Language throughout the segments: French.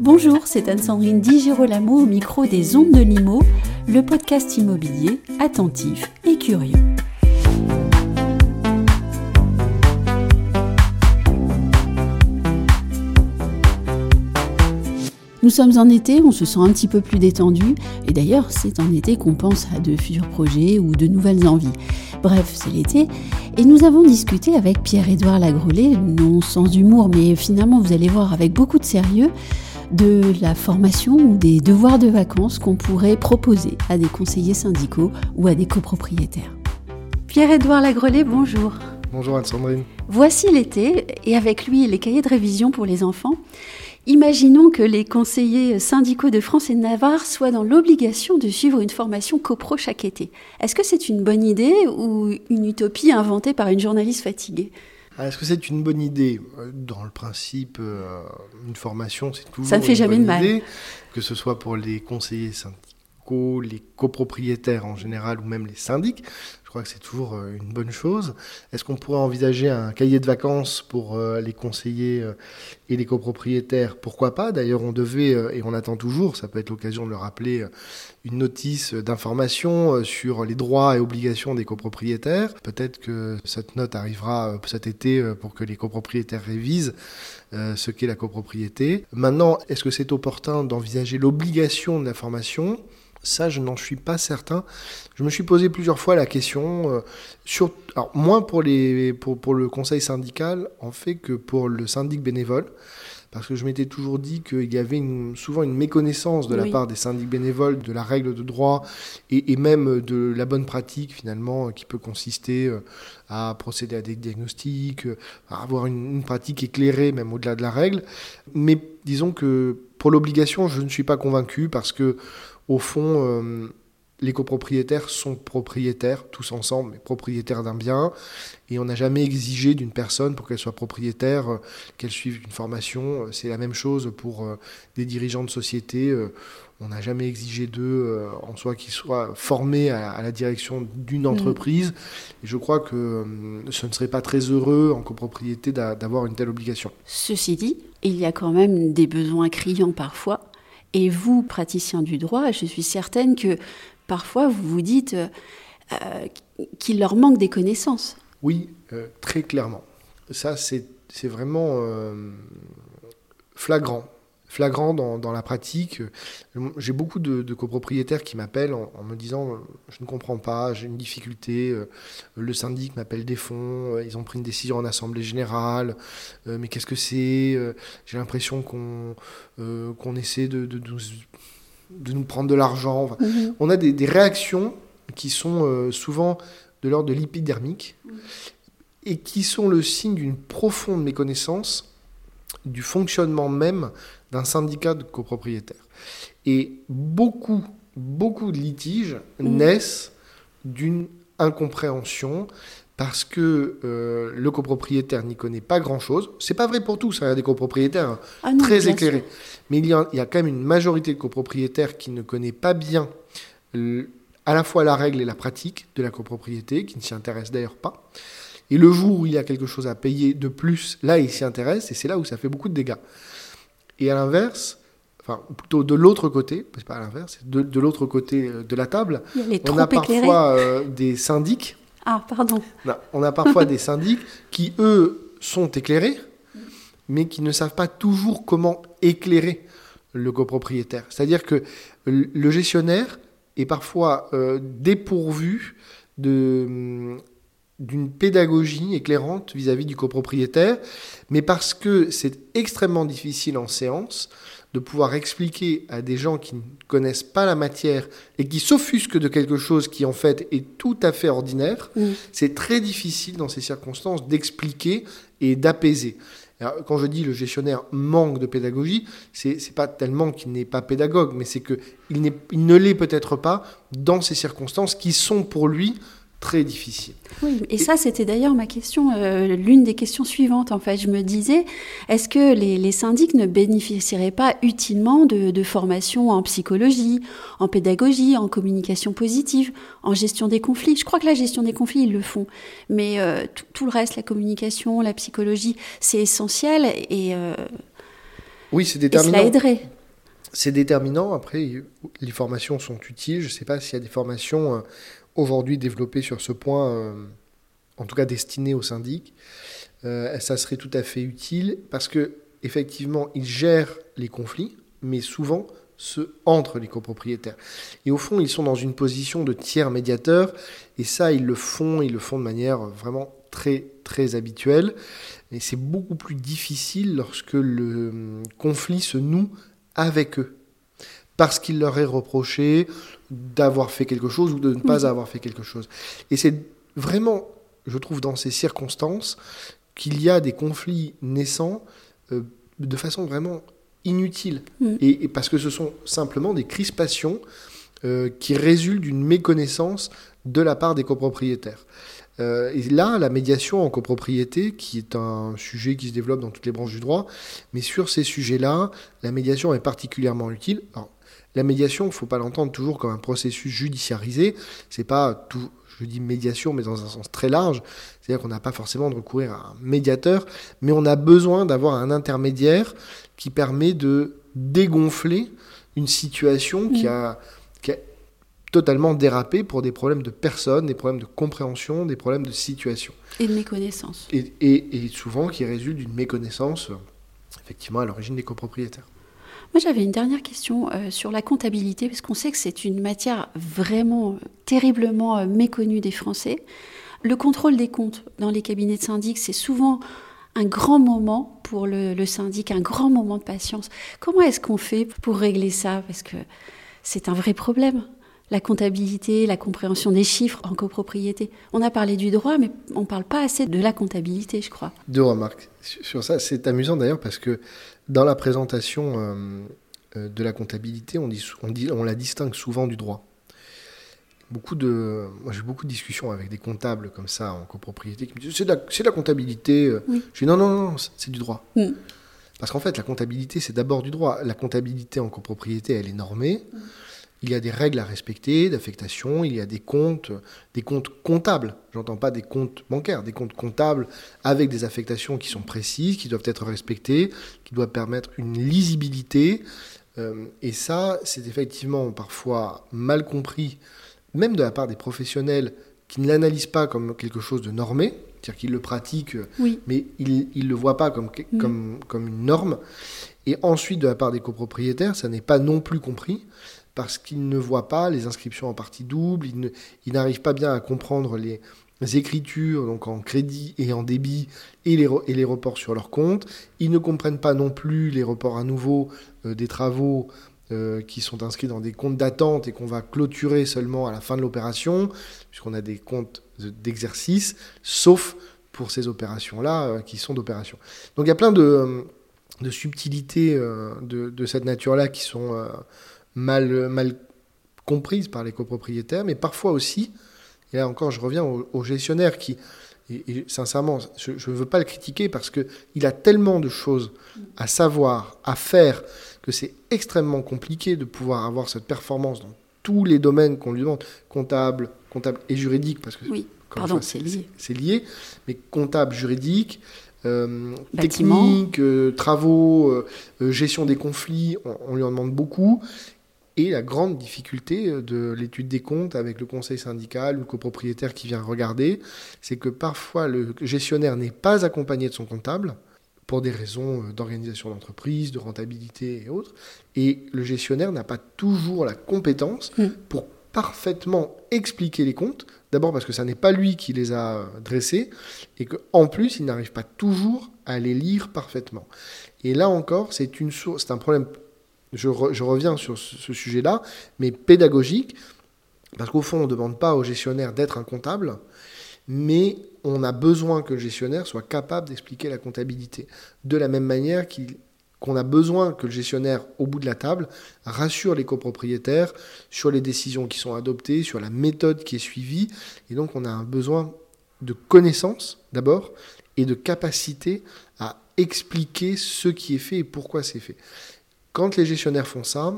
Bonjour, c'est Anne-Sandrine Di Girolamo au micro des Ondes de Limo, le podcast immobilier attentif et curieux. Nous sommes en été, on se sent un petit peu plus détendu, et d'ailleurs c'est en été qu'on pense à de futurs projets ou de nouvelles envies. Bref, c'est l'été, et nous avons discuté avec Pierre-Édouard Lagrolet, non sans humour, mais finalement vous allez voir avec beaucoup de sérieux, de la formation ou des devoirs de vacances qu'on pourrait proposer à des conseillers syndicaux ou à des copropriétaires. Pierre-Édouard Lagrolet, bonjour. Bonjour Anne-Sandrine. Voici l'été, et avec lui les cahiers de révision pour les enfants. Imaginons que les conseillers syndicaux de France et de Navarre soient dans l'obligation de suivre une formation copro chaque été. Est-ce que c'est une bonne idée ou une utopie inventée par une journaliste fatiguée? Est-ce que c'est une bonne idée Dans le principe, euh, une formation, c'est toujours Ça ne fait jamais de mal. que ce soit pour les conseillers syndicaux, les copropriétaires en général ou même les syndics. Je crois que c'est toujours euh, une bonne chose. Est-ce qu'on pourrait envisager un cahier de vacances pour euh, les conseillers euh, et les copropriétaires? Pourquoi pas? D'ailleurs, on devait, et on attend toujours, ça peut être l'occasion de le rappeler, une notice d'information sur les droits et obligations des copropriétaires. Peut-être que cette note arrivera cet été pour que les copropriétaires révisent ce qu'est la copropriété. Maintenant, est-ce que c'est opportun d'envisager l'obligation de la formation? Ça, je n'en suis pas certain. Je me suis posé plusieurs fois la question, euh, sur, alors moins pour, les, pour, pour, le conseil syndical, en fait, que pour le syndic bénévole, parce que je m'étais toujours dit qu'il y avait souvent une méconnaissance de la part des syndics bénévoles de la règle de droit et, et, même de la bonne pratique, finalement, qui peut consister euh, à procéder à des diagnostics, euh, à avoir une, une pratique éclairée, même au-delà de la règle. Mais disons que pour l'obligation, je ne suis pas convaincu parce que au fond, euh, les copropriétaires sont propriétaires, tous ensemble, mais propriétaires d'un bien. Et on n'a jamais exigé d'une personne, pour qu'elle soit propriétaire, euh, qu'elle suive une formation. Euh, c'est la même chose pour des dirigeants de société. on n'a jamais exigé d'eux, en soi, qu'ils soient formés à, la direction d'une mm. entreprise. Et je crois que ce ne serait pas très heureux en copropriété d'avoir une telle obligation. Ceci dit, il y a quand même des besoins criants parfois et vous, praticien du droit, je suis certaine que parfois vous vous dites euh, qu'il leur manque des connaissances. Oui, euh, très clairement. Ça, c'est vraiment euh, flagrant flagrant dans, la pratique. J'ai beaucoup de, copropriétaires qui m'appellent en, me disant je ne comprends pas, j'ai une difficulté, euh, le syndic m'appelle des fonds, euh, ils ont pris une décision en assemblée générale, euh, mais qu'est-ce que c'est J'ai l'impression qu'on qu'on essaie de, de, de, nous prendre de l'argent. Mhm. On a des, réactions qui sont souvent de l'ordre de l'épidermique et qui sont le signe d'une profonde méconnaissance du fonctionnement même d'un syndicat de copropriétaires. Et beaucoup, beaucoup de litiges mmh. naissent d'une incompréhension parce que euh, le copropriétaire n'y connaît pas grand-chose. C'est pas vrai pour tous, hein, il y a des copropriétaires ah très éclairés. Mais il y, a, il y, a, quand même une majorité de copropriétaires qui ne connaît pas bien à la fois la règle et la pratique de la copropriété, qui ne s'y intéressent d'ailleurs pas. Et le jour où il y a quelque chose à payer de plus, là, il s'y intéresse, et c'est là où ça fait beaucoup de dégâts. Et à l'inverse, enfin plutôt de l'autre côté, c'est pas à l'inverse, de, de l'autre côté euh, de la table, on a parfois euh, des syndics. Ah, pardon. on a parfois des syndics qui, eux, sont éclairés, mais qui ne savent pas toujours comment éclairer le copropriétaire. C'est-à-dire que le gestionnaire est parfois euh, dépourvu de hum, d'une pédagogie éclairante vis-à-vis du copropriétaire, mais parce que c'est extrêmement difficile en séance de pouvoir expliquer à des gens qui ne connaissent pas la matière et qui s'offusquent de quelque chose qui en fait est tout à fait ordinaire, c'est très difficile dans ces circonstances d'expliquer et d'apaiser. Quand je dis le gestionnaire manque de pédagogie, c'est pas tellement qu'il n'est pas pédagogue, mais c'est qu'il il ne l'est peut-être pas dans ces circonstances qui sont pour lui très difficile. Oui, et, ça, c'était d'ailleurs ma question, euh, l'une des questions suivantes. En fait, je me disais, est-ce que les, syndics ne bénéficieraient pas utilement de, de formations en psychologie, en pédagogie, en communication positive, en gestion des conflits? Je crois que la gestion des conflits, ils le font. Mais euh, tout, le reste, la communication, la psychologie, c'est essentiel. Et. Euh, Oui, c'est Et déterminant. cela aiderait. C'est déterminant. Après, les formations sont utiles. Je ne sais pas s'il y a des formations aujourd'hui développées sur ce point, euh, en tout cas destinées aux syndics. Euh, ça serait tout à fait utile parce que effectivement, ils gèrent les conflits, mais souvent ceux entre les copropriétaires. Et au fond, ils sont dans une position de tiers médiateur, et ça, ils le font, ils le font de manière vraiment très très habituelle. Mais c'est beaucoup plus difficile lorsque le hum, conflit se noue avec eux. Parce qu'il leur est reproché d'avoir fait quelque chose ou de ne pas Oui. avoir fait quelque chose. Et c'est vraiment, je trouve, dans ces circonstances, qu'il y a des conflits naissants euh, de façon vraiment inutile. Mm. Et, et parce que ce sont simplement des crispations euh, qui résultent d'une méconnaissance de la part des copropriétaires. Euh, et là, la médiation en copropriété, qui est un sujet qui se développe dans toutes les branches du droit, mais sur ces sujets-là, la médiation est particulièrement utile. Alors, la médiation, il ne faut pas l'entendre toujours comme un processus judiciarisé. C'est pas tout, je dis médiation, mais dans un sens très large. C'est-à-dire qu'on n'a pas forcément de recourir à un médiateur, mais on a besoin d'avoir un intermédiaire qui permet de dégonfler une situation qui, a, qui a totalement dérapé pour des problèmes de personnes, des problèmes de compréhension, des problèmes de situation. Et de méconnaissance. Et, et- et souvent qui résulte d'une méconnaissance, euh, effectivement, à l'origine des copropriétaires. Moi, j'avais une dernière question euh, sur la comptabilité, parce qu'on sait que c'est une matière vraiment euh, terriblement euh, méconnue des Français. Le contrôle des comptes dans les cabinets de syndic, c'est souvent un grand moment pour le, le syndic, un grand moment de patience. Comment est-ce qu'on fait pour régler ça? Parce que c'est un vrai problème. La comptabilité, la compréhension des chiffres en copropriété. On a parlé du droit, mais on ne parle pas assez de la comptabilité, je crois. Deux remarques sur sur ça. C'est amusant d'ailleurs parce que dans la présentation euh, euh, de la comptabilité, on, dit, sou- on, dit, on la distingue souvent du droit. Beaucoup de, moi j'ai beaucoup de discussions avec des comptables comme ça en copropriété qui me disent c'est de, la- c'est de la comptabilité. euh. Oui. Je dis non, non, non, c'est- c'est du droit. Mm. Parce qu'en fait, la comptabilité, c'est d'abord du droit. La comptabilité en copropriété, elle est normée. Il y a des règles à respecter d'affectation, il y a des comptes, des comptes comptables. J'entends pas des comptes bancaires, des comptes comptables avec des affectations qui sont précises, qui doivent être respectées, qui doivent permettre une lisibilité. Euh, et ça, c'est effectivement parfois mal compris, même de la part des professionnels qui ne l'analysent pas comme quelque chose de normé, c'est-à-dire qu'ils le pratiquent Oui. mais ils ne le voient pas comme, Mm. comme, comme une norme. Et ensuite, de la part des copropriétaires, ça n'est pas non plus compris parce qu'ils ne voient pas les inscriptions en partie double, ils n'arrivent pas bien à comprendre les, écritures donc en crédit et en débit et les, reports sur leur compte. Ils ne comprennent pas non plus les reports à nouveau euh, des travaux euh, qui sont inscrits dans des comptes d'attente et qu'on va clôturer seulement à la fin de l'opération, puisqu'on a des comptes de- d'exercice, sauf pour ces opérations-là euh, qui sont d'opération. Donc il y a plein de, subtilités de, cette nature-là qui sont mal, mal comprises par les copropriétaires, mais parfois aussi, et là encore je reviens au, au gestionnaire qui, et, et sincèrement, je ne veux pas le critiquer parce qu'il a tellement de choses à savoir, à faire, que c'est extrêmement compliqué de pouvoir avoir cette performance dans tous les domaines qu'on lui demande, comptable, comptable et juridique, parce que Oui. Pardon, c'est lié. c'est lié, mais comptable, juridique, euh, technique, euh, travaux, euh, gestion des conflits, on, on lui en demande beaucoup. Et la grande difficulté euh, de l'étude des comptes avec le conseil syndical ou le copropriétaire qui vient regarder, c'est que parfois le gestionnaire n'est pas accompagné de son comptable pour des raisons euh, d'organisation d'entreprise, de rentabilité et autres. Et le gestionnaire n'a pas toujours la compétence Mm. pour parfaitement expliquer les comptes. D'abord parce que ça n'est pas lui qui les a euh, dressés et qu'en plus, il n'arrive pas toujours à les lire parfaitement. Et là encore, c'est une source, c'est un problème. Je, re- je reviens sur ce, sujet-là, mais pédagogique, parce qu'au fond, on ne demande pas au gestionnaire d'être un comptable, mais on a besoin que le gestionnaire soit capable d'expliquer la comptabilité. De la même manière qu'on a besoin que le gestionnaire, au bout de la table, rassure les copropriétaires sur les décisions qui sont adoptées, sur la méthode qui est suivie. Et donc, on a un besoin de connaissance, d'abord, et de capacité à expliquer ce qui est fait et pourquoi c'est fait. Quand les gestionnaires font ça,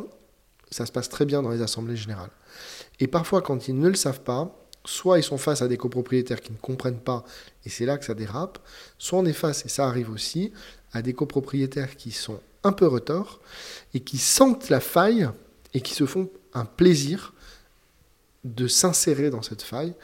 ça se passe très bien dans les assemblées générales. Et parfois, quand ils ne le savent pas, soit ils sont face à des copropriétaires qui ne comprennent pas, et c'est là que ça dérape, soit on est face, et ça arrive aussi, à des copropriétaires qui sont un peu retors et qui sentent la faille et qui se font un plaisir de s'insérer dans cette faille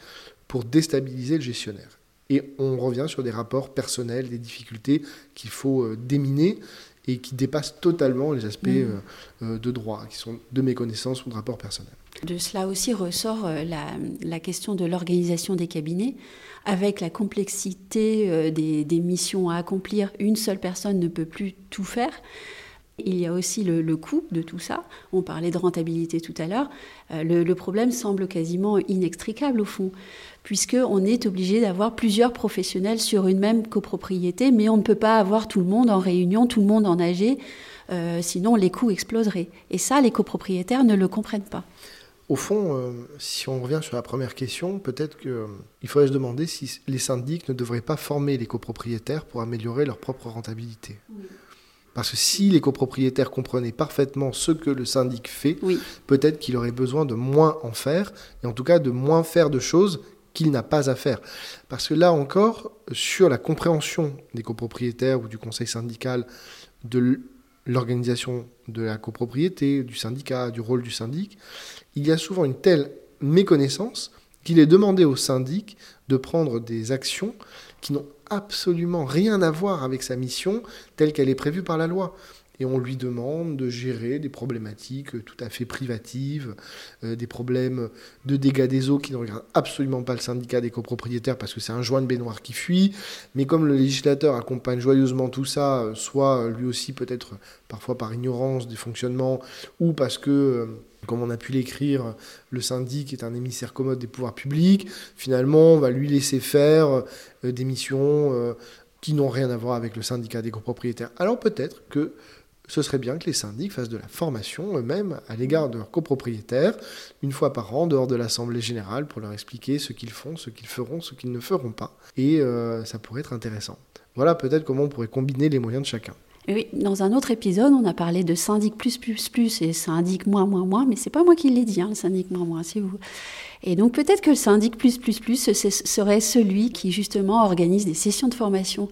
pour déstabiliser le gestionnaire. Et on revient sur des rapports personnels, des difficultés qu'il faut euh, déminer et qui dépassent totalement les aspects mmh. euh, euh, de droit, qui sont de méconnaissance ou de rapport personnel. De cela aussi ressort la, question de l'organisation des cabinets, avec la complexité des, missions à accomplir. Une seule personne ne peut plus tout faire. Il y a aussi le, coût de tout ça. On parlait de rentabilité tout à l'heure. Euh, le, problème semble quasiment inextricable au fond, puisqu'on est obligé d'avoir plusieurs professionnels sur une même copropriété, mais on ne peut pas avoir tout le monde en réunion, tout le monde en AG, euh, sinon les coûts exploseraient. Et ça, les copropriétaires ne le comprennent pas. Au fond, euh, si on revient sur la première question, peut-être qu'il faudrait se demander si les syndics ne devraient pas former les copropriétaires pour améliorer leur propre rentabilité. Parce que si les copropriétaires comprenaient parfaitement ce que le syndic fait, peut-être qu'il aurait besoin de moins en faire, et en tout cas de moins faire de choses qu'il n'a pas à faire. Parce que là encore, sur la compréhension des copropriétaires ou du conseil syndical de l'organisation de la copropriété, du syndicat, du rôle du syndic, il y a souvent une telle méconnaissance qu'il est demandé au syndic de prendre des actions qui n'ont absolument rien à voir avec sa mission telle qu'elle est prévue par la loi. Et on lui demande de gérer des problématiques tout à fait privatives, euh, des problèmes de dégâts des eaux qui ne regardent absolument pas le syndicat des copropriétaires parce que c'est un joint de baignoire qui fuit. Mais comme le législateur accompagne joyeusement tout ça, euh, soit lui aussi peut-être parfois par ignorance des fonctionnements, ou parce que euh, comme on a pu l'écrire, le syndic est un émissaire commode des pouvoirs publics. Finalement, on va lui laisser faire des missions qui n'ont rien à voir avec le syndicat des copropriétaires. Alors peut-être que ce serait bien que les syndics fassent de la formation eux-mêmes à l'égard de leurs copropriétaires, une fois par an, dehors de l'Assemblée générale, pour leur expliquer ce qu'ils font, ce qu'ils feront, ce qu'ils ne feront pas. Et euh, ça pourrait être intéressant. Voilà peut-être comment on pourrait combiner les moyens de chacun. Oui, dans un autre épisode, on a parlé de syndic plus plus plus et syndic moins moins moins, mais c'est pas moi qui l'ai dit, hein, le syndic moins moins, c'est vous. Et donc peut-être que le syndic plus plus plus serait celui qui justement organise des sessions de formation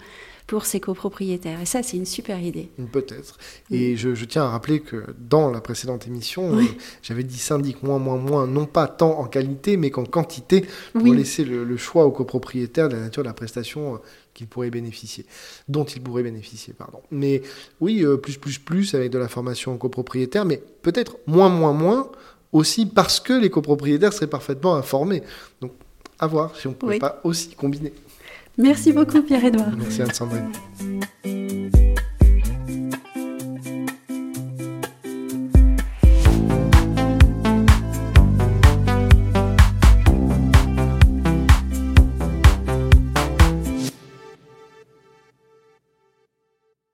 pour ses copropriétaires. Et ça, c'est une super idée. Peut-être. Et je, tiens à rappeler que dans la précédente émission, euh, j'avais dit syndic moins, moins, moins, non pas tant en qualité, mais qu'en quantité, pour laisser le, choix aux copropriétaires de la nature de la prestation euh, qu'il pourrait bénéficier, dont il pourrait bénéficier, pardon. Mais oui, euh, plus, plus, plus avec de la formation aux copropriétaires, mais peut-être moins, moins, moins aussi parce que les copropriétaires seraient parfaitement informés. Donc, à voir si on ne pourrait pas aussi combiner. Merci beaucoup Pierre-Edouard. Merci Anne-Sandrine.